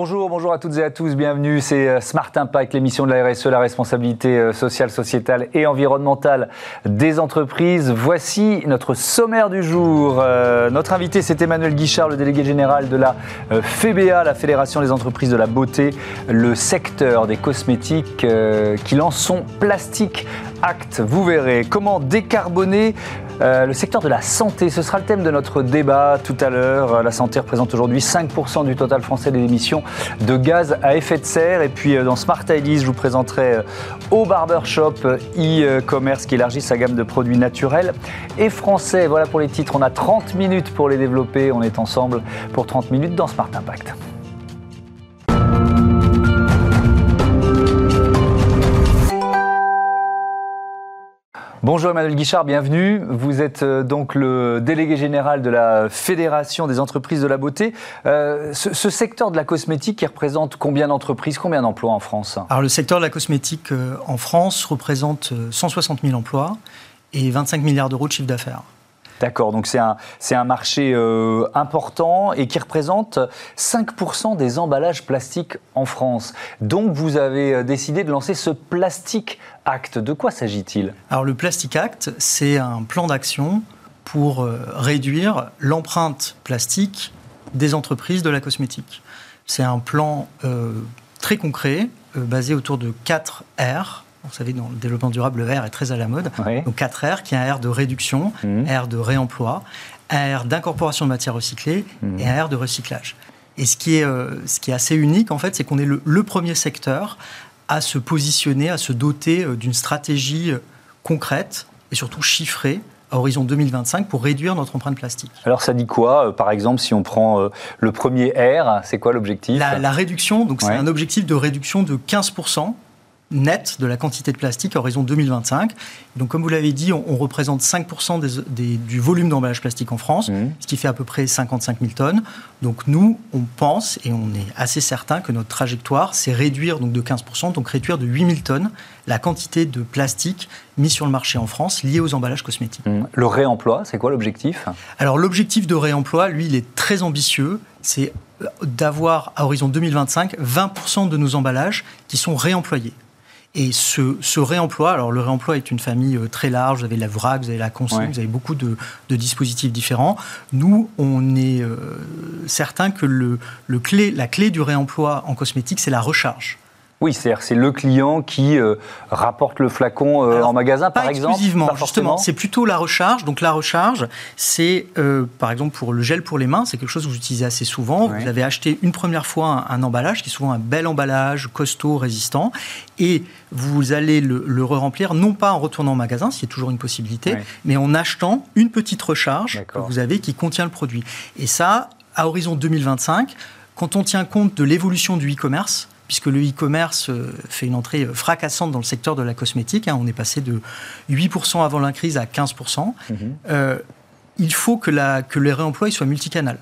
Bonjour, bonjour à toutes et à tous, bienvenue. C'est euh, Smart Impact, l'émission de la RSE, la responsabilité euh, sociale, sociétale et environnementale des entreprises. Voici notre sommaire du jour. Euh, notre invité, c'est Emmanuel Guichard, le délégué général de la FEBA, la Fédération des entreprises de la beauté, le secteur des cosmétiques qui lance son plastique Acte. Vous verrez comment décarboner euh, le secteur de la santé, ce sera le thème de notre débat tout à l'heure. Euh, la santé représente aujourd'hui 5% du total français des émissions de gaz à effet de serre. Et puis euh, dans Smart Ideas, je vous présenterai au Barbershop e-commerce qui élargit sa gamme de produits naturels et français. Voilà pour les titres. On a 30 minutes pour les développer. On est ensemble pour 30 minutes dans Smart Impact. Bonjour Emmanuel Guichard, bienvenue. Vous êtes euh, donc le délégué général de la Fédération des entreprises de la beauté. Euh, ce, secteur de la cosmétique qui représente combien d'entreprises, combien d'emplois en France? Alors le secteur de la cosmétique euh, en France représente 160 000 emplois et 25 milliards d'euros de chiffre d'affaires. D'accord, donc c'est un, un marché important et qui représente 5% des emballages plastiques en France. Donc vous avez décidé de lancer ce plastique Act. De quoi s'agit-il? Alors le Plastic Act, c'est un plan d'action pour euh, réduire l'empreinte plastique des entreprises de la cosmétique. C'est un plan euh, très concret, euh, basé autour de 4 R. Vous savez, dans le développement durable, le R est très à la mode. Donc 4 R, qui est un R de réduction, mmh. un R de réemploi, un R d'incorporation de matières recyclées mmh. et un R de recyclage. Et ce qui est, ce qui est assez unique, en fait, c'est qu'on est le, premier secteur à se positionner, à se doter euh, d'une stratégie euh, concrète et surtout chiffrée à horizon 2025 pour réduire notre empreinte plastique. Alors ça dit quoi euh, Par exemple, si on prend le premier R, c'est quoi l'objectif? La, réduction, donc c'est un objectif de réduction de 15% net de la quantité de plastique à horizon 2025. Donc, comme vous l'avez dit, on, représente 5% du volume d'emballage plastique en France, mmh. ce qui fait à peu près 55 000 tonnes. Donc, nous, on pense et on est assez certain que notre trajectoire, c'est réduire donc de 15%, donc réduire de 8 000 tonnes la quantité de plastique mis sur le marché en France lié aux emballages cosmétiques. Mmh. Le réemploi, c'est quoi l'objectif? Alors, l'objectif de réemploi, lui, il est très ambitieux. C'est d'avoir à horizon 2025 20% de nos emballages qui sont réemployés. Et ce, réemploi, alors le réemploi est une famille euh, très large, vous avez la vrac, vous avez la consigne, vous avez beaucoup de, dispositifs différents. Nous, on est euh, certain que le, clé, la clé du réemploi en cosmétique, c'est la recharge. Oui, c'est-à-dire c'est le client qui euh, rapporte le flacon euh, en magasin, par exemple exclusivement, justement. C'est plutôt la recharge. Donc la recharge, c'est euh, par exemple pour le gel pour les mains, c'est quelque chose que vous utilisez assez souvent. Vous avez acheté une première fois un, emballage qui est souvent un bel emballage, costaud, résistant, et vous allez le, le remplir non pas en retournant au magasin, ce qui est toujours une possibilité, mais en achetant une petite recharge que vous avez qui contient le produit. Et ça, à horizon 2025, quand on tient compte de l'évolution du e-commerce, puisque le e-commerce euh, fait une entrée euh, fracassante dans le secteur de la cosmétique. Hein. on est passé de 8% avant la crise à 15%. Mhm. Euh, il faut que, la, que les réemplois soient multicanal.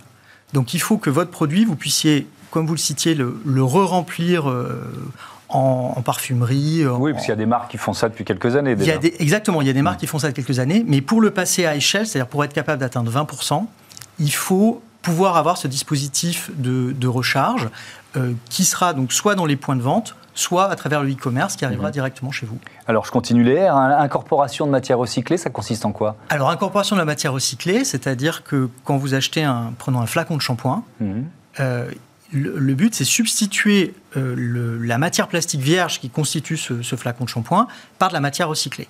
Donc il faut que votre produit, vous puissiez, comme vous le citiez, le, re-remplir en, parfumerie. Oui, parce qu'il y a des marques qui font ça depuis quelques années déjà. exactement, il y a des marques qui font ça depuis quelques années, mais pour le passer à échelle, c'est-à-dire pour être capable d'atteindre 20%, il faut pouvoir avoir ce dispositif de, de recharge euh, qui sera donc soit dans les points de vente, soit à travers le e-commerce qui arrivera mhm. directement chez vous. Alors je continue les R. Hein. Incorporation de matière recyclée, ça consiste en quoi? Alors incorporation de la matière recyclée, c'est-à-dire que quand vous achetez un, prenons un flacon de shampoing, mhm. euh, le, but c'est substituer euh, la matière plastique vierge qui constitue ce, ce flacon de shampoing par de la matière recyclée.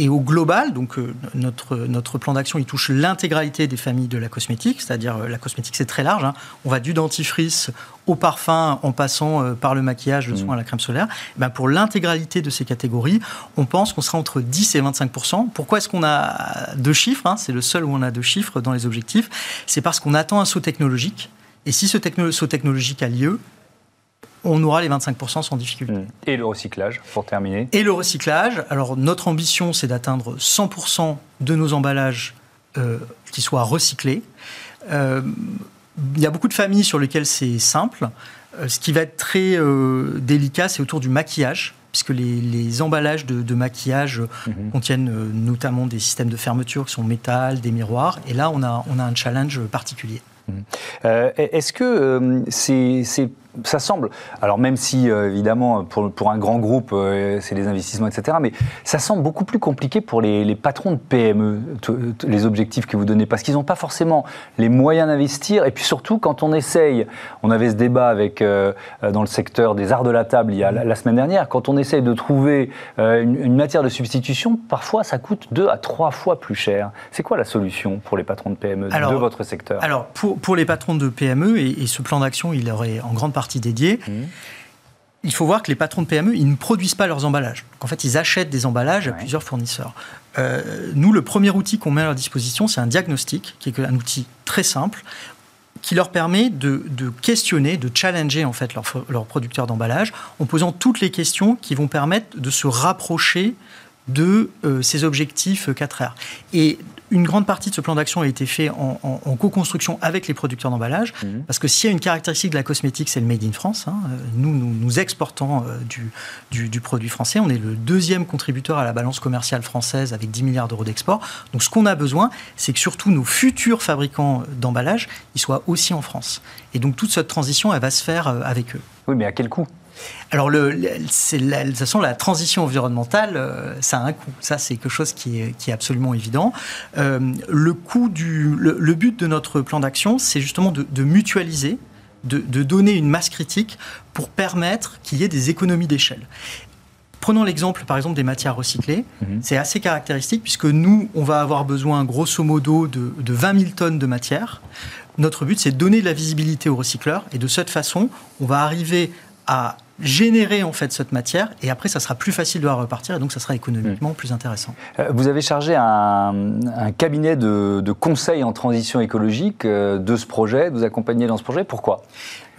Et au global, donc euh, notre, notre plan d'action, il touche l'intégralité des familles de la cosmétique, c'est-à-dire euh, la cosmétique, c'est très large. Hein. On va du dentifrice au parfum en passant euh, par le maquillage, le soin, à la crème solaire. Eh ben pour l'intégralité de ces catégories, on pense qu'on sera entre 10 et 25% Pourquoi est-ce qu'on a deux chiffres hein? C'est le seul où on a deux chiffres dans les objectifs. C'est parce qu'on attend un saut technologique. Et si ce saut technologique a lieu, on aura les 25% sans difficulté. Et le recyclage, pour terminer Et le recyclage. Alors, notre ambition, c'est d'atteindre 100% de nos emballages euh, qui soient recyclés. Euh, il y a beaucoup de familles sur lesquelles c'est simple. Euh, ce qui va être très délicat, c'est autour du maquillage puisque les, emballages de, maquillage mmh. contiennent notamment des systèmes de fermeture qui sont métal, des miroirs. Et là, on a, on a un challenge particulier. Est-ce que c'est ça semble, alors même si euh, évidemment pour, pour, un grand groupe euh, c'est des investissements etc, mais ça semble beaucoup plus compliqué pour les, les patrons de PME, les objectifs que vous donnez, parce qu'ils n'ont pas forcément les moyens d'investir, et puis surtout quand on essaye, on avait ce débat avec, euh, dans le secteur des arts de la table il y a la, semaine dernière, quand on essaye de trouver une, matière de substitution, parfois ça coûte deux à trois fois plus cher. C'est quoi la solution pour les patrons de PME de votre secteur? Alors pour, pour les patrons de PME, et, et ce plan d'action il aurait en grande partie dédiée. Mmh. Il faut voir que les patrons de PME, ils ne produisent pas leurs emballages. en fait, ils achètent des emballages à plusieurs fournisseurs. Euh, nous, le premier outil qu'on met à leur disposition, c'est un diagnostic, qui est un outil très simple, qui leur permet de, questionner, de challenger en fait leurs leur producteurs d'emballage en posant toutes les questions qui vont permettre de se rapprocher de euh, ces objectifs 4R. Et une grande partie de ce plan d'action a été fait en, co-construction avec les producteurs d'emballage, mhm. parce que s'il y a une caractéristique de la cosmétique, c'est le made in France. Hein. Nous, nous, exportons euh, du, du, produit français. On est le deuxième contributeur à la balance commerciale française avec 10 milliards d'euros d'export. Donc ce qu'on a besoin, c'est que surtout nos futurs fabricants d'emballage, ils soient aussi en France. Et donc toute cette transition, elle va se faire euh, avec eux. Oui, mais à quel coût? Alors, le, la, de toute façon, la transition environnementale, euh, ça a un coût. Ça, c'est quelque chose qui est, qui est absolument évident. Euh, le, coût du, le, but de notre plan d'action, c'est justement de, mutualiser, de, donner une masse critique pour permettre qu'il y ait des économies d'échelle. Prenons l'exemple, par exemple, des matières recyclées. Mhm. C'est assez caractéristique puisque nous, on va avoir besoin, grosso modo, de, de 20 000 tonnes de matière. Notre but, c'est de donner de la visibilité aux recycleurs et de cette façon, on va arriver à générer en fait cette matière et après ça sera plus facile de la repartir et donc ça sera économiquement plus intéressant. Euh, vous avez chargé un, cabinet de, de, conseil en transition écologique euh, de ce projet, de vous accompagner dans ce projet. Pourquoi?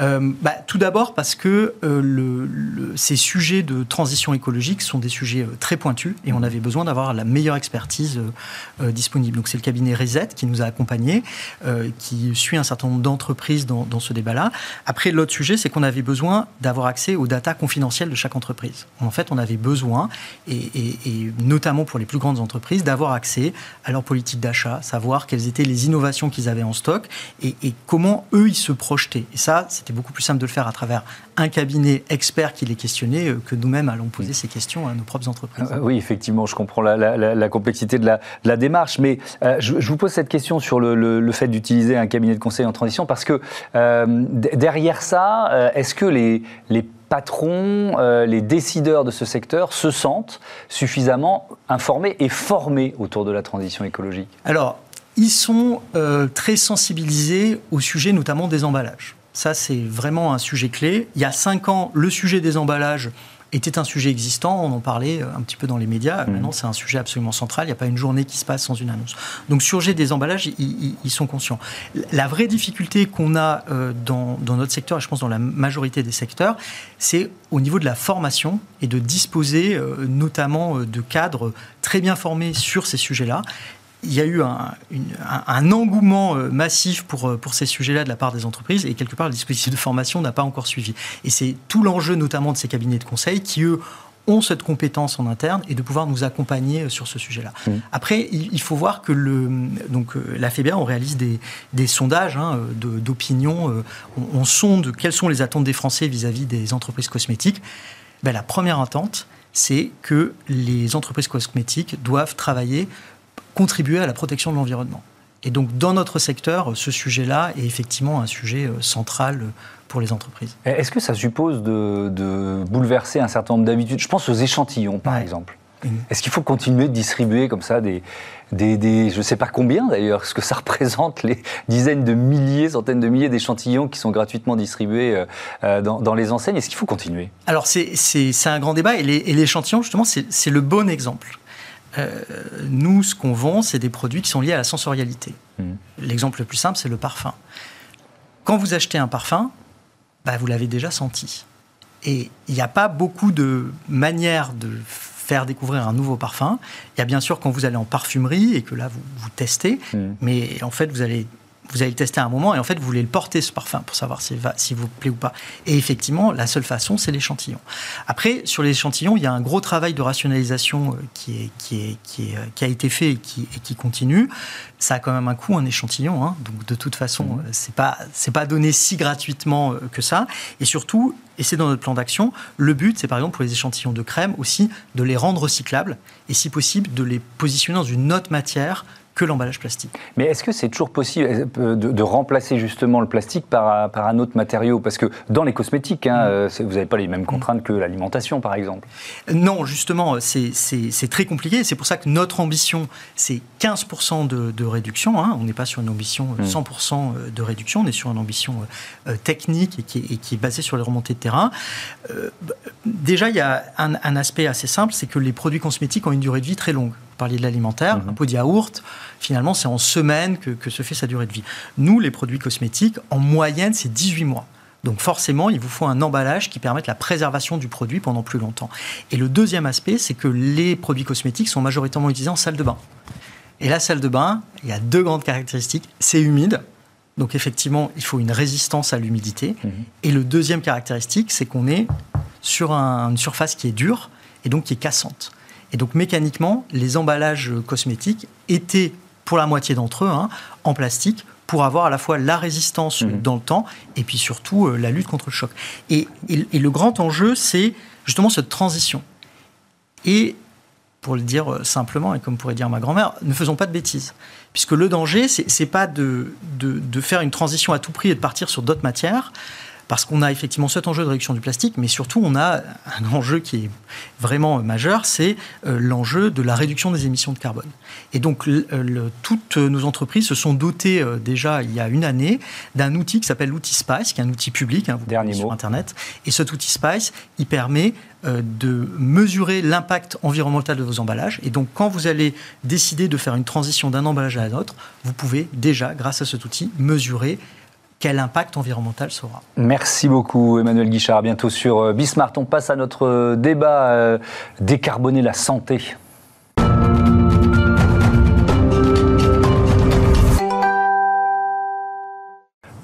Euh, bah, tout d'abord parce que euh, ces sujets de transition écologique sont des sujets euh, très pointus et on avait besoin d'avoir la meilleure expertise disponible. Donc c'est le cabinet Reset qui nous a accompagnés, qui suit un certain nombre d'entreprises dans, ce débat-là. Après, l'autre sujet, c'est qu'on avait besoin d'avoir accès aux datas confidentielles de chaque entreprise. En fait, on avait besoin, et notamment pour les plus grandes entreprises, d'avoir accès à leur politique d'achat, savoir quelles étaient les innovations qu'ils avaient en stock et, et comment eux, ils se projetaient. Et ça, c'était c'est beaucoup plus simple de le faire à travers un cabinet expert qui les questionnait euh, que nous-mêmes allons poser ces questions à nos propres entreprises. Euh, oui, effectivement, je comprends la, complexité de la, démarche, mais euh, je, vous pose cette question sur le, fait d'utiliser un cabinet de conseil en transition parce que derrière ça, est-ce que les, les patrons, les décideurs de ce secteur se sentent suffisamment informés et formés autour de la transition écologique? Alors, ils sont très sensibilisés au sujet notamment des emballages. Ça, c'est vraiment un sujet clé. Il y a cinq ans, le sujet des emballages était un sujet existant, on en parlait euh, un petit peu dans les médias. Mmh. Maintenant, c'est un sujet absolument central. Il n'y a pas une journée qui se passe sans une annonce. Donc, sujet des emballages, ils, sont conscients. La vraie difficulté qu'on a euh, dans, notre secteur, et je pense dans la majorité des secteurs, c'est au niveau de la formation et de disposer euh, notamment de cadres très bien formés sur ces sujets-là il y a eu un, engouement euh, massif pour, euh, pour ces sujets-là de la part des entreprises et quelque part le dispositif de formation n'a pas encore suivi. Et c'est tout l'enjeu notamment de ces cabinets de conseil qui, eux, ont cette compétence en interne et de pouvoir nous accompagner euh, sur ce sujet-là. Mmh. Après, il faut voir que le, donc, la FEBA, on réalise des, des sondages hein, d'opinion, on, sonde quelles sont les attentes des Français vis-à-vis des entreprises cosmétiques. Ben, la première attente, c'est que les entreprises cosmétiques doivent travailler contribuer à la protection de l'environnement. Et donc, dans notre secteur, ce sujet-là est effectivement un sujet euh, central pour les entreprises. Est-ce que ça suppose de, bouleverser un certain nombre d'habitudes? Je pense aux échantillons, par exemple. Est-ce qu'il faut continuer de distribuer comme ça des, des, je ne sais pas combien d'ailleurs, ce que ça représente, les dizaines de milliers, centaines de milliers d'échantillons qui sont gratuitement distribués euh, euh, dans, les enseignes? Est-ce qu'il faut continuer? Alors c'est un grand débat et l'échantillon, justement, c'est le bon exemple. Euh, nous, ce qu'on vend, c'est des produits qui sont liés à la sensorialité. Hmm. L'exemple le plus simple, c'est le parfum. Quand vous achetez un parfum, bah, vous l'avez déjà senti. Et il n'y a pas beaucoup de manières de faire découvrir un nouveau parfum. Il y a bien sûr quand vous allez en parfumerie et que là, vous, vous testez, hmm. mais en fait, vous allez vous allez le tester à un moment et en fait vous voulez le porter ce parfum pour savoir s'il s'il vous plaît ou pas. Et effectivement, la seule façon, c'est l'échantillon. Après, sur l'échantillon, il y a un gros travail de rationalisation euh, qui, est, qui, est, qui, est, euh, qui a été fait et qui, et qui continue. Ça a quand même un coût, un échantillon. Hein. donc de toute façon, mmh. euh, c'est pas c'est pas donné si gratuitement que ça. Et surtout, et c'est dans notre plan d'action, le but, c'est par exemple pour les échantillons de crème aussi de les rendre recyclables et si possible de les positionner dans une autre matière que l'emballage plastique. Mais est-ce que c'est toujours possible euh, de, remplacer justement le plastique par, par, un autre matériau? Parce que dans les cosmétiques, hein, mm. euh, vous n'avez pas les mêmes contraintes que l'alimentation, par exemple. Non, justement, c'est très compliqué. C'est pour ça que notre ambition, c'est 15% de, réduction. Hein. On n'est pas sur une ambition 100% mm. de réduction, on est sur une ambition euh, technique et qui, est, qui, est, basée sur les remontées de terrain. déjà, il y a un, un aspect assez simple, c'est que les produits cosmétiques ont une durée de vie très longue parliez de l'alimentaire, mhm. un pot de yaourt, finalement, c'est en semaine que, se fait sa durée de vie. Nous, les produits cosmétiques, en moyenne, c'est 18 mois. Donc forcément, il vous faut un emballage qui permette la préservation du produit pendant plus longtemps. Et le deuxième aspect, c'est que les produits cosmétiques sont majoritairement utilisés en salle de bain. Et la salle de bain, il y a deux grandes caractéristiques. C'est humide, donc effectivement, il faut une résistance à l'humidité. Mhm. Et le deuxième caractéristique, c'est qu'on est sur une surface qui est dure et donc qui est cassante. Et donc mécaniquement, les emballages cosmétiques étaient, pour la moitié d'entre eux, hein, en plastique pour avoir à la fois la résistance mhm. dans le temps et puis surtout euh, la lutte contre le choc. Et, le grand enjeu, c'est justement cette transition. Et pour le dire euh, simplement, et comme pourrait dire ma grand-mère, ne faisons pas de bêtises. Puisque le danger, c'est n'est pas de, de, faire une transition à tout prix et de partir sur d'autres matières parce qu'on a effectivement cet enjeu de réduction du plastique, mais surtout on a un enjeu qui est vraiment majeur, c'est euh, l'enjeu de la réduction des émissions de carbone. Et donc euh, toutes nos entreprises se sont dotées euh, déjà il y a une année d'un outil qui s'appelle l'outil Spice, qui est un outil public, hein, Dernier sur Internet. Et cet outil Spice, il permet de mesurer l'impact environnemental de vos emballages. Et donc, quand vous allez décider de faire une transition d'un emballage à un autre, vous pouvez déjà, grâce à cet outil, mesurer quel impact environnemental sera. Merci beaucoup Emmanuel Guichard. À bientôt sur euh, Bismart. On passe à notre euh, débat euh, décarboner la santé.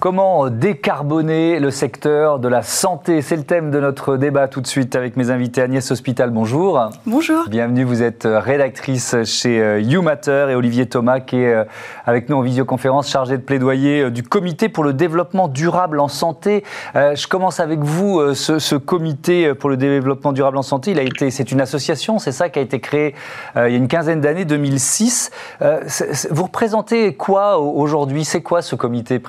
Comment décarboner le secteur de la santé? C'est le thème de notre débat tout de suite avec mes invités. Agnès Hospital, bonjour. Bonjour. Bienvenue, vous êtes rédactrice chez euh, YouMatter et Olivier Thomas qui est euh, avec nous en visioconférence chargé de plaidoyer euh, du comité pour le développement durable en santé. Je commence avec vous, ce, comité pour le développement durable en santé, il a été, c'est une association, c'est ça qui a été créé il y a une quinzaine d'années, 2006. Vous représentez quoi aujourd'hui? C'est quoi ce comité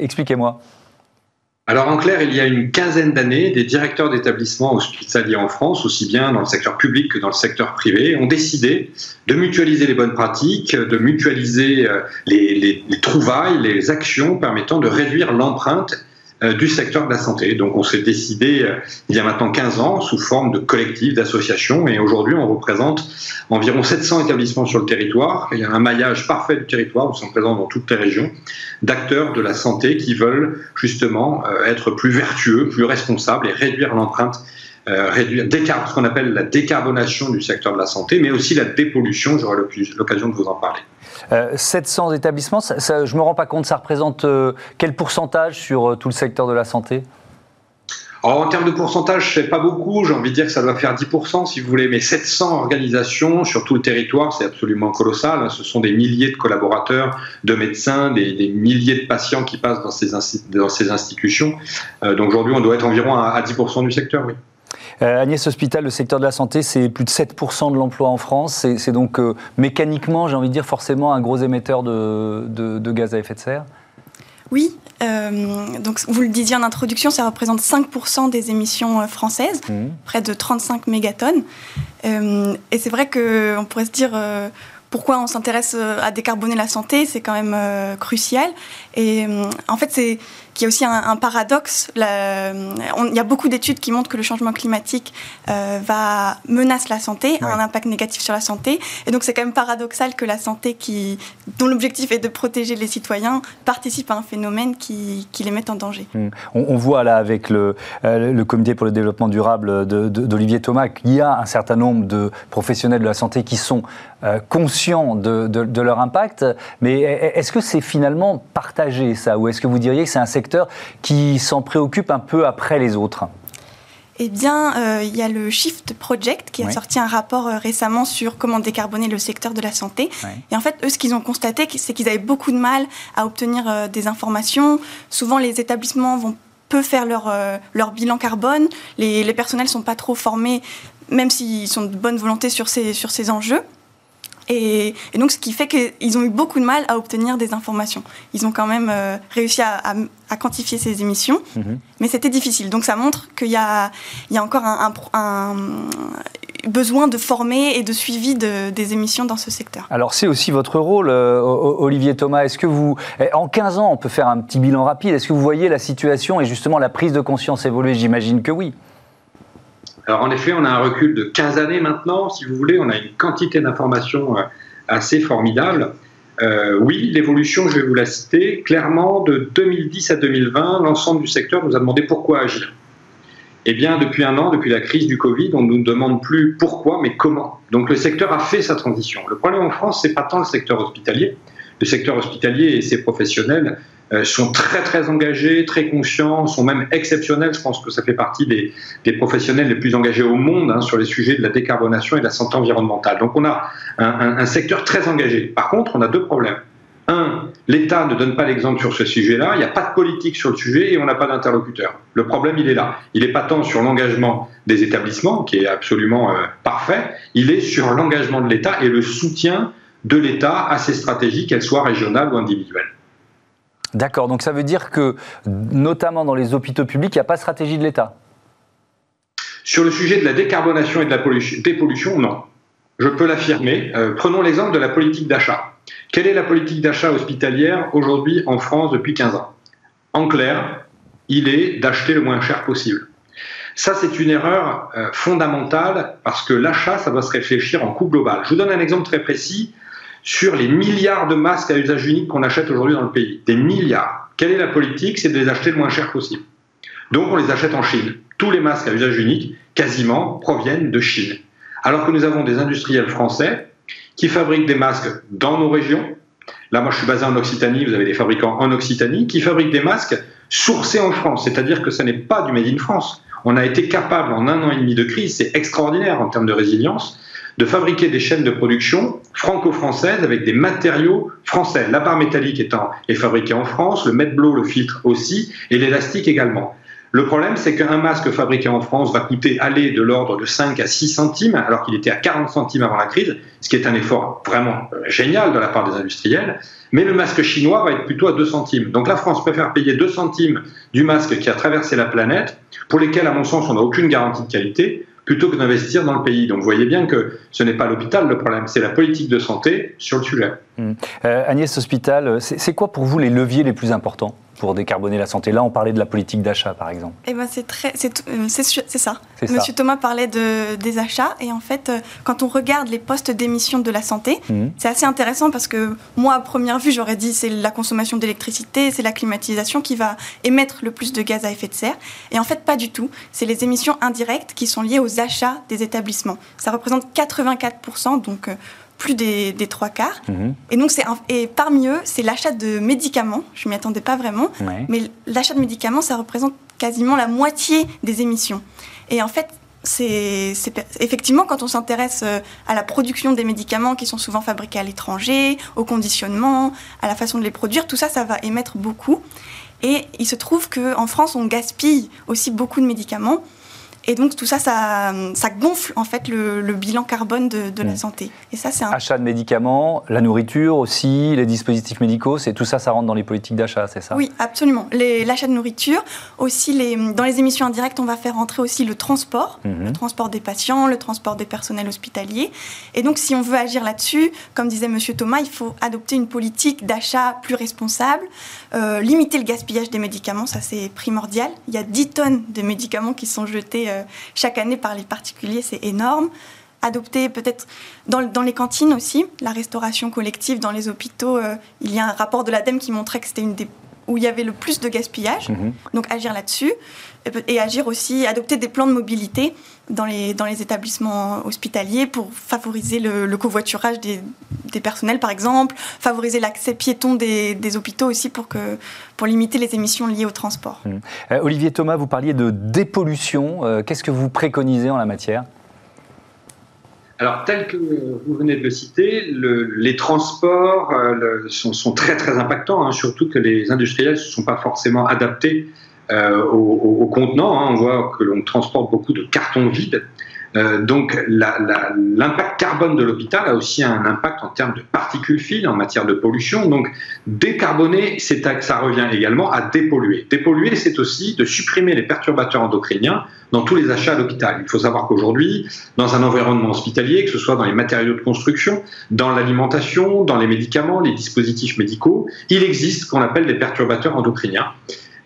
Expliquez-moi. Alors en clair, il y a une quinzaine d'années, des directeurs d'établissements hospitaliers en France, aussi bien dans le secteur public que dans le secteur privé, ont décidé de mutualiser les bonnes pratiques, de mutualiser euh, les, les trouvailles, les actions permettant de réduire l'empreinte du secteur de la santé. Donc on s'est décidé euh, il y a maintenant 15 ans sous forme de collectif, d'association et aujourd'hui on représente environ 700 établissements sur le territoire. Il y a un maillage parfait du territoire, nous sommes présents dans toutes les régions, d'acteurs de la santé qui veulent justement euh, être plus vertueux, plus responsables et réduire l'empreinte réduire ce qu'on appelle la décarbonation du secteur de la santé, mais aussi la dépollution. J'aurai l'occasion de vous en parler. 700 euh, établissements, ça, je ne me rends pas compte, ça représente euh, quel pourcentage sur euh, tout le secteur de la santé? En termes de pourcentage, c'est pas beaucoup. J'ai envie de dire que ça doit faire 10%, si vous voulez. Mais 700 organisations sur tout le territoire, c'est absolument colossal. Ce sont des milliers de collaborateurs, de médecins, des, milliers de patients qui passent dans ces, dans ces institutions. donc aujourd'hui, on doit être environ à 10% du secteur, oui. Euh, Agnès Hospital, le secteur de la santé, c'est plus de 7% de l'emploi en France. C'est donc euh, mécaniquement, j'ai envie de dire, forcément un gros émetteur de, gaz à effet de serre? Oui, euh, donc vous le disiez en introduction, ça représente 5% des émissions françaises, mmh. près de 35 mégatonnes. et c'est vrai qu'on pourrait se dire pourquoi on s'intéresse à décarboner la santé, c'est quand même crucial. Et en fait, c'est qu'il y a aussi un, paradoxe. il y a beaucoup d'études qui montrent que le changement climatique va menace la santé, a un impact négatif sur la santé. Et donc c'est quand même paradoxal que la santé, qui, dont l'objectif est de protéger les citoyens, participe à un phénomène qui, qui les met en danger. Hmm. On, voit là avec le, le, Comité pour le développement durable d'Olivier Thomas qu'il y a un certain nombre de professionnels de la santé qui sont conscients de, de leur impact. Mais est-ce que c'est finalement partagé ça? Ou est-ce que vous diriez que c'est un secteur qui s'en préoccupe un peu après les autres eh bien, euh, il y a le Shift Project qui a sorti un rapport euh, récemment sur comment décarboner le secteur de la santé. Et en fait, eux, ce qu'ils ont constaté, c'est qu'ils avaient beaucoup de mal à obtenir euh, des informations. Souvent, les établissements vont peu faire leur, leur bilan carbone. Les, les personnels ne sont pas trop formés, même s'ils sont de bonne volonté sur ces, sur ces enjeux. Et, donc, ce qui fait qu'ils ont eu beaucoup de mal à obtenir des informations. Ils ont quand même euh, réussi à, quantifier ces émissions, mhm. mais c'était difficile. Donc, ça montre qu'il y, y a, encore un, besoin de former et de suivi des émissions dans ce secteur. Alors, c'est aussi votre rôle, euh, Olivier Thomas. Est-ce que vous, eh, en 15 ans, on peut faire un petit bilan rapide, est-ce que vous voyez la situation et justement la prise de conscience évoluer? J'imagine que oui. Alors en effet, on a un recul de 15 années maintenant, si vous voulez, on a une quantité d'informations euh, assez formidable. Euh, oui, l'évolution, je vais vous la citer, clairement, de 2010 à 2020, l'ensemble du secteur nous a demandé pourquoi agir. Eh bien, depuis un an, depuis la crise du Covid, on ne nous demande plus pourquoi, mais comment. Donc le secteur a fait sa transition. Le problème en France, c'est pas tant le secteur hospitalier. Le secteur hospitalier et ses professionnels euh, sont très très engagés, très conscients, sont même exceptionnels. Je pense que ça fait partie des, professionnels les plus engagés au monde hein, sur les sujets de la décarbonation et de la santé environnementale. Donc on a un secteur très engagé. Par contre, on a deux problèmes. Un, l'État ne donne pas l'exemple sur ce sujet-là, il n'y a pas de politique sur le sujet et on n'a pas d'interlocuteur. Le problème, il est là. Il n'est pas tant sur l'engagement des établissements, qui est absolument euh, parfait, il est sur l'engagement de l'État et le soutien de l'État à ces stratégies, qu'elles soient régionales ou individuelles. D'accord, donc ça veut dire que, notamment dans les hôpitaux publics, il n'y a pas de stratégie de l'État? Sur le sujet de la décarbonation et de la dépollution, non. Je peux l'affirmer. Euh, prenons l'exemple de la politique d'achat. Quelle est la politique d'achat hospitalière aujourd'hui en France depuis 15 ans? En clair, il est d'acheter le moins cher possible. Ça, c'est une erreur euh, fondamentale parce que l'achat, ça doit se réfléchir en coût global. Je vous donne un exemple très précis sur les milliards de masques à usage unique qu'on achète aujourd'hui dans le pays. Des milliards. Quelle est la politique? C'est de les acheter le moins cher possible. Donc on les achète en Chine. Tous les masques à usage unique, quasiment, proviennent de Chine. Alors que nous avons des industriels français qui fabriquent des masques dans nos régions. Là, moi, je suis basé en Occitanie, vous avez des fabricants en Occitanie qui fabriquent des masques sourcés en France. C'est-à-dire que ce n'est pas du Made in France. On a été capable, en un an et demi de crise, c'est extraordinaire en termes de résilience, de fabriquer des chaînes de production franco-françaises avec des matériaux français. La barre métallique étant est fabriquée en France, le Medblow, le filtre aussi, et l'élastique également. Le problème, c'est qu'un masque fabriqué en France va coûter aller de l'ordre de 5 à 6 centimes, alors qu'il était à 40 centimes avant la crise, ce qui est un effort vraiment euh, génial de la part des industriels. Mais le masque chinois va être plutôt à 2 centimes. Donc la France préfère payer 2 centimes du masque qui a traversé la planète, pour lesquels, à mon sens, on n'a aucune garantie de qualité, plutôt que d'investir dans le pays. Donc vous voyez bien que ce n'est pas l'hôpital le problème, c'est la politique de santé sur le sujet. Mmh. Euh, Agnès Hospital, c'est quoi pour vous les leviers les plus importants? Pour décarboner la santé Là, on parlait de la politique d'achat, par exemple. Eh ben, c'est très, c'est, euh, ça. Monsieur Thomas parlait de, des achats, et en fait, euh, quand on regarde les postes d'émission de la santé, mhm. c'est assez intéressant parce que moi, à première vue, j'aurais dit c'est la consommation d'électricité, c'est la climatisation qui va émettre le plus de gaz à effet de serre. Et en fait, pas du tout. C'est les émissions indirectes qui sont liées aux achats des établissements. Ça représente 84%, donc euh, plus des, trois quarts. Mhm. Et donc, c'est et parmi eux, c'est l'achat de médicaments. Je m'y attendais pas vraiment, mais l'achat de médicaments, ça représente quasiment la moitié des émissions. Et en fait, c'est effectivement quand on s'intéresse euh, à la production des médicaments qui sont souvent fabriqués à l'étranger, au conditionnement, à la façon de les produire, tout ça, ça va émettre beaucoup. Et il se trouve qu'en France, on gaspille aussi beaucoup de médicaments. Et donc tout ça, ça, ça gonfle en fait le, bilan carbone de, la mm. santé. Et ça, c'est un... Achat de médicaments, la nourriture aussi, les dispositifs médicaux, c'est tout ça, ça rentre dans les politiques d'achat, c'est ça? Oui, absolument. L'achat de nourriture, aussi les, dans les émissions indirectes, on va faire entrer aussi le transport, mm-hmm. le transport des patients, le transport des personnels hospitaliers. Et donc si on veut agir là-dessus, comme disait Monsieur Thomas, il faut adopter une politique d'achat plus responsable, euh, limiter le gaspillage des médicaments, ça c'est primordial. Il y a 10 tonnes de médicaments qui sont jetés euh, chaque année par les particuliers, c'est énorme. Adopter peut-être dans, dans, les cantines aussi, la restauration collective dans les hôpitaux. Euh, il y a un rapport de l'ADEME qui montrait que c'était une des où il y avait le plus de gaspillage. Mhm. Donc agir là-dessus et, agir aussi, adopter des plans de mobilité dans les, dans les établissements hospitaliers pour favoriser le, covoiturage des, des, personnels, par exemple, favoriser l'accès piéton des, des, hôpitaux aussi pour, que, pour limiter les émissions liées au transport. Mhm. Euh, Olivier Thomas, vous parliez de dépollution. Euh, qu'est-ce que vous préconisez en la matière? Alors, tel que vous venez de le citer, les transports euh, sont, très très impactants, hein, surtout que les industriels ne se sont pas forcément adaptés euh, aux, contenants. Hein. On voit que l'on transporte beaucoup de cartons vides. Euh, donc l'impact carbone de l'hôpital a aussi un impact en termes de particules fines, en matière de pollution. Donc décarboner, ça revient également à dépolluer. Dépolluer, c'est aussi de supprimer les perturbateurs endocriniens dans tous les achats à l'hôpital. Il faut savoir qu'aujourd'hui, dans un environnement hospitalier, que ce soit dans les matériaux de construction, dans l'alimentation, dans les médicaments, les dispositifs médicaux, il existe ce qu'on appelle des perturbateurs endocriniens.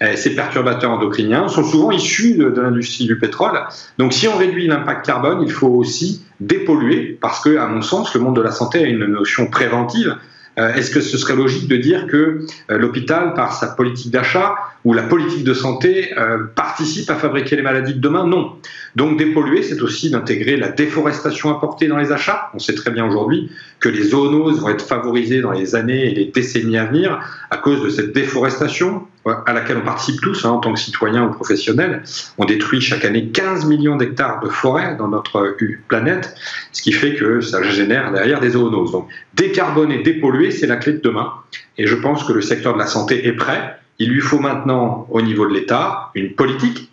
Euh, ces perturbateurs endocriniens sont souvent issus de, l'industrie du pétrole. Donc si on réduit l'impact carbone, il faut aussi dépolluer, parce que, à mon sens, le monde de la santé a une notion préventive. Euh, est-ce que ce serait logique de dire que euh, l'hôpital, par sa politique d'achat ou la politique de santé, participe à fabriquer les maladies de demain? Non. Donc dépolluer, c'est aussi d'intégrer la déforestation apportée dans les achats. On sait très bien aujourd'hui que les zoonoses vont être favorisées dans les années et les décennies à venir à cause de cette déforestation à laquelle on participe tous hein, en tant que citoyens ou professionnels. On détruit chaque année 15 millions d'hectares de forêt dans notre planète, ce qui fait que ça génère derrière des zoonoses. Donc décarboner, dépolluer, c'est la clé de demain. Et je pense que le secteur de la santé est prêt. Il lui faut maintenant, au niveau de l'État, une politique,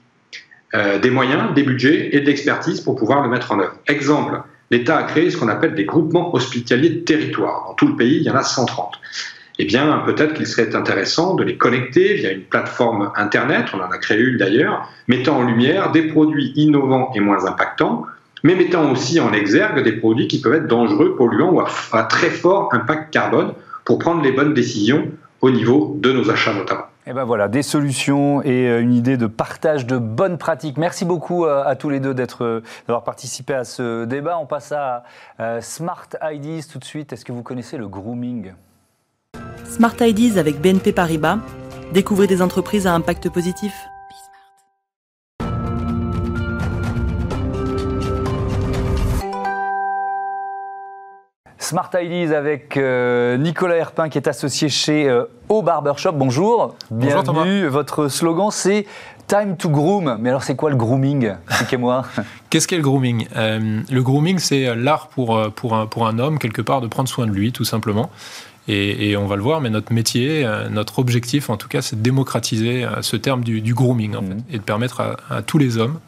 euh, des moyens, des budgets et de l'expertise pour pouvoir le mettre en œuvre. Exemple, l'État a créé ce qu'on appelle des groupements hospitaliers de territoire. Dans tout le pays, il y en a 130 eh bien, peut-être qu'il serait intéressant de les connecter via une plateforme Internet, on en a créé une d'ailleurs, mettant en lumière des produits innovants et moins impactants, mais mettant aussi en exergue des produits qui peuvent être dangereux, polluants ou à, très fort impact carbone pour prendre les bonnes décisions au niveau de nos achats notamment. Et eh ben voilà, des solutions et euh, une idée de partage de bonnes pratiques. Merci beaucoup euh, à tous les deux euh, d'avoir participé à ce débat. On passe à Smart IDs tout de suite. Est-ce que vous connaissez le grooming? Smart Ideas avec BNP Paribas. Découvrez des entreprises à impact positif. Smart Ideas avec euh, Nicolas Herpin qui est associé chez euh, O Barbershop. Bonjour. Bienvenue. Votre slogan c'est Time to groom. Mais alors c'est quoi le grooming? Expliquez-moi. Qu'est-ce qu'est le grooming? Euh, Le grooming c'est l'art pour, pour, un, pour un homme quelque part de prendre soin de lui tout simplement. Et, on va le voir, mais notre métier, euh, notre objectif en tout cas, c'est de démocratiser euh, ce terme du, grooming en mmh. fait, et de permettre à, tous les hommes,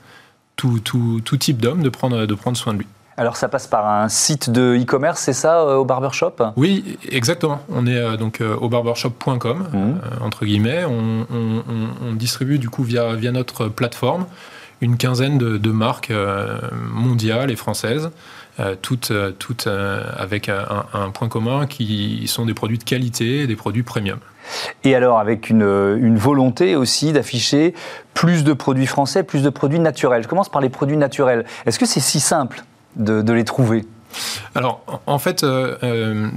tout, tout, tout type d'hommes, de prendre, de prendre soin de lui. Alors ça passe par un site de e-commerce, c'est ça, euh, au barbershop? Oui, exactement. On est donc au barbershop.com, mmh. entre guillemets. On, on, distribue du coup via, via notre plateforme une quinzaine de, de marques mondiales et françaises toutes, euh, toutes euh, avec un, point commun qui sont des produits de qualité, des produits premium. Et alors avec une, une volonté aussi d'afficher plus de produits français, plus de produits naturels. Je commence par les produits naturels. Est-ce que c'est si simple de, de les trouver? Alors, en fait,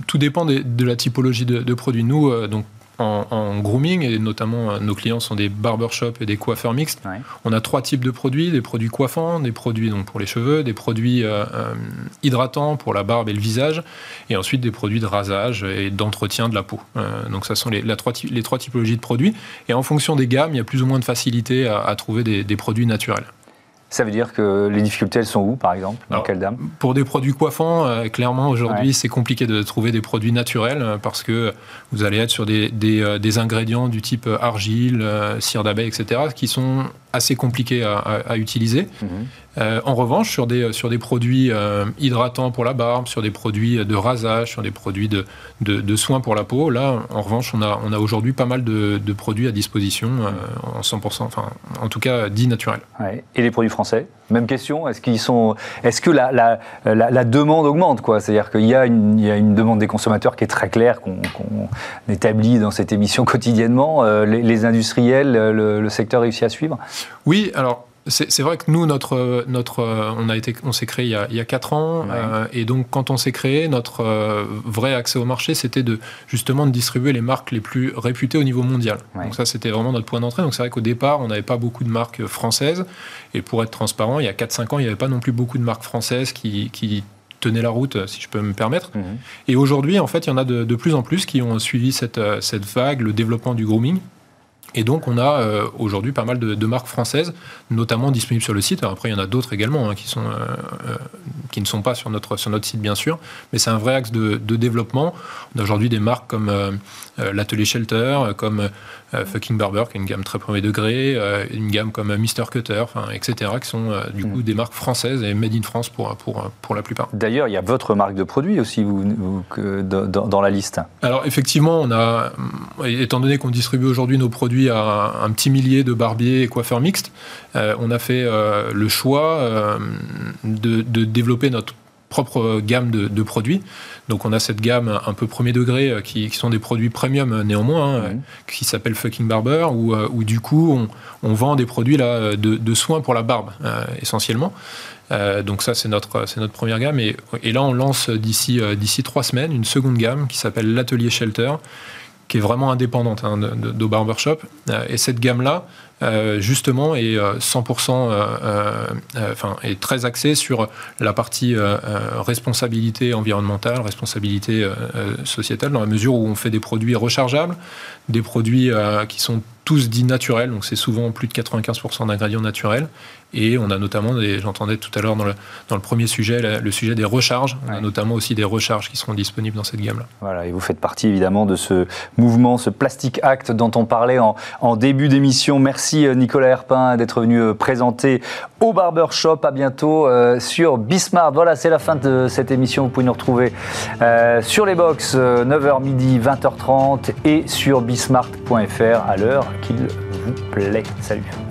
tout dépend de, la typologie de, de produits. Nous, donc, en, grooming, et notamment euh, nos clients sont des barbershops et des coiffeurs mixtes. On a trois types de produits, des produits coiffants, des produits donc pour les cheveux, des produits euh, euh, hydratants pour la barbe et le visage, et ensuite des produits de rasage et d'entretien de la peau. donc ça sont les, la trois, les, trois, typologies de produits. Et en fonction des gammes, il y a plus ou moins de facilité à, trouver des produits naturels. Ça veut dire que les difficultés, elles sont où, par exemple Dans quelle dame? Pour des produits coiffants, euh, clairement, aujourd'hui, c'est compliqué de trouver des produits naturels euh, parce que vous allez être sur des, des, euh, ingrédients du type argile, cire d'abeille, etc., qui sont assez compliqué à, utiliser. Mhm. Euh, en revanche, sur des, sur des produits euh, hydratants pour la barbe, sur des produits de rasage, sur des produits de, de, soins pour la peau, là, en revanche, on a, on a aujourd'hui pas mal de, produits à disposition en 100%, enfin, en tout cas, dits naturels. Et les produits français? Même question, est-ce qu'ils sont, est-ce que la, la, la, demande augmente quoi? C'est-à-dire qu'il y, a une, y a une demande des consommateurs qui est très claire, qu'on établit dans cette émission quotidiennement. les, industriels, le, le secteur réussit à suivre Oui, alors c'est vrai que nous, notre, notre, on a été, on s'est créé il y a, il 4 ans, euh, et donc quand on s'est créé, notre euh, vrai accès au marché, c'était de justement de distribuer les marques les plus réputées au niveau mondial. Donc ça, c'était vraiment notre point d'entrée. Donc c'est vrai qu'au départ, on n'avait pas beaucoup de marques françaises, et pour être transparent, il y a 4-5 ans, il n'y avait pas non plus beaucoup de marques françaises qui, qui tenaient la route, si je peux me permettre. Mhm. Et aujourd'hui, en fait, il y en a de, de, plus en plus qui ont suivi cette, cette vague, le développement du grooming. Et donc, on a euh, aujourd'hui pas mal de, marques françaises, notamment disponibles sur le site. après, il y en a d'autres également hein, euh, euh, qui ne sont pas sur notre, sur notre site, bien sûr. Mais c'est un vrai axe de, de développement. On a aujourd'hui des marques comme l'Atelier Shelter, comme Fucking Barber, qui est une gamme très premier degré, une gamme comme Mister Cutter, etc., qui sont du coup mm. des marques françaises et made in France pour, pour, pour la plupart. D'ailleurs, il y a votre marque de produit aussi vous, dans, dans, la liste. Alors, effectivement, on a, étant donné qu'on distribue aujourd'hui nos produits à un petit millier de barbiers et coiffeurs mixtes, euh, on a fait euh, le choix euh, de, développer notre propre gamme de, produits. Donc on a cette gamme un peu premier degré qui, sont des produits premium néanmoins, hein, qui s'appelle Fucking Barber, où, du coup on, vend des produits là, de, soins pour la barbe essentiellement. donc ça c'est notre, c'est notre première gamme. Et, et là on lance d'ici, d'ici trois semaines une seconde gamme qui s'appelle l'Atelier Shelter, qui est vraiment indépendante hein, de. Euh, et cette gamme-là, euh, justement, est 100%, euh, très axée sur la partie responsabilité environnementale, responsabilité sociétale, dans la mesure où on fait des produits rechargeables, des produits qui sont tous dits naturels, donc c'est souvent plus de 95% d'ingrédients naturels. Et on a notamment, j'entendais tout à l'heure dans le, dans le premier sujet, le, sujet des recharges. On a notamment aussi des recharges qui seront disponibles dans cette gamme-là. Voilà, et vous faites partie évidemment de ce mouvement, ce Plastic Act dont on parlait en, en début d'émission. Merci euh, Nicolas Herpin d'être venu euh, présenter au Barbershop. À bientôt euh, sur Bismart. Voilà, c'est la fin de cette émission. Vous pouvez nous retrouver sur les box 9h midi, 20h30 et sur bismart.fr à l'heure qu'il vous plaît. Salut.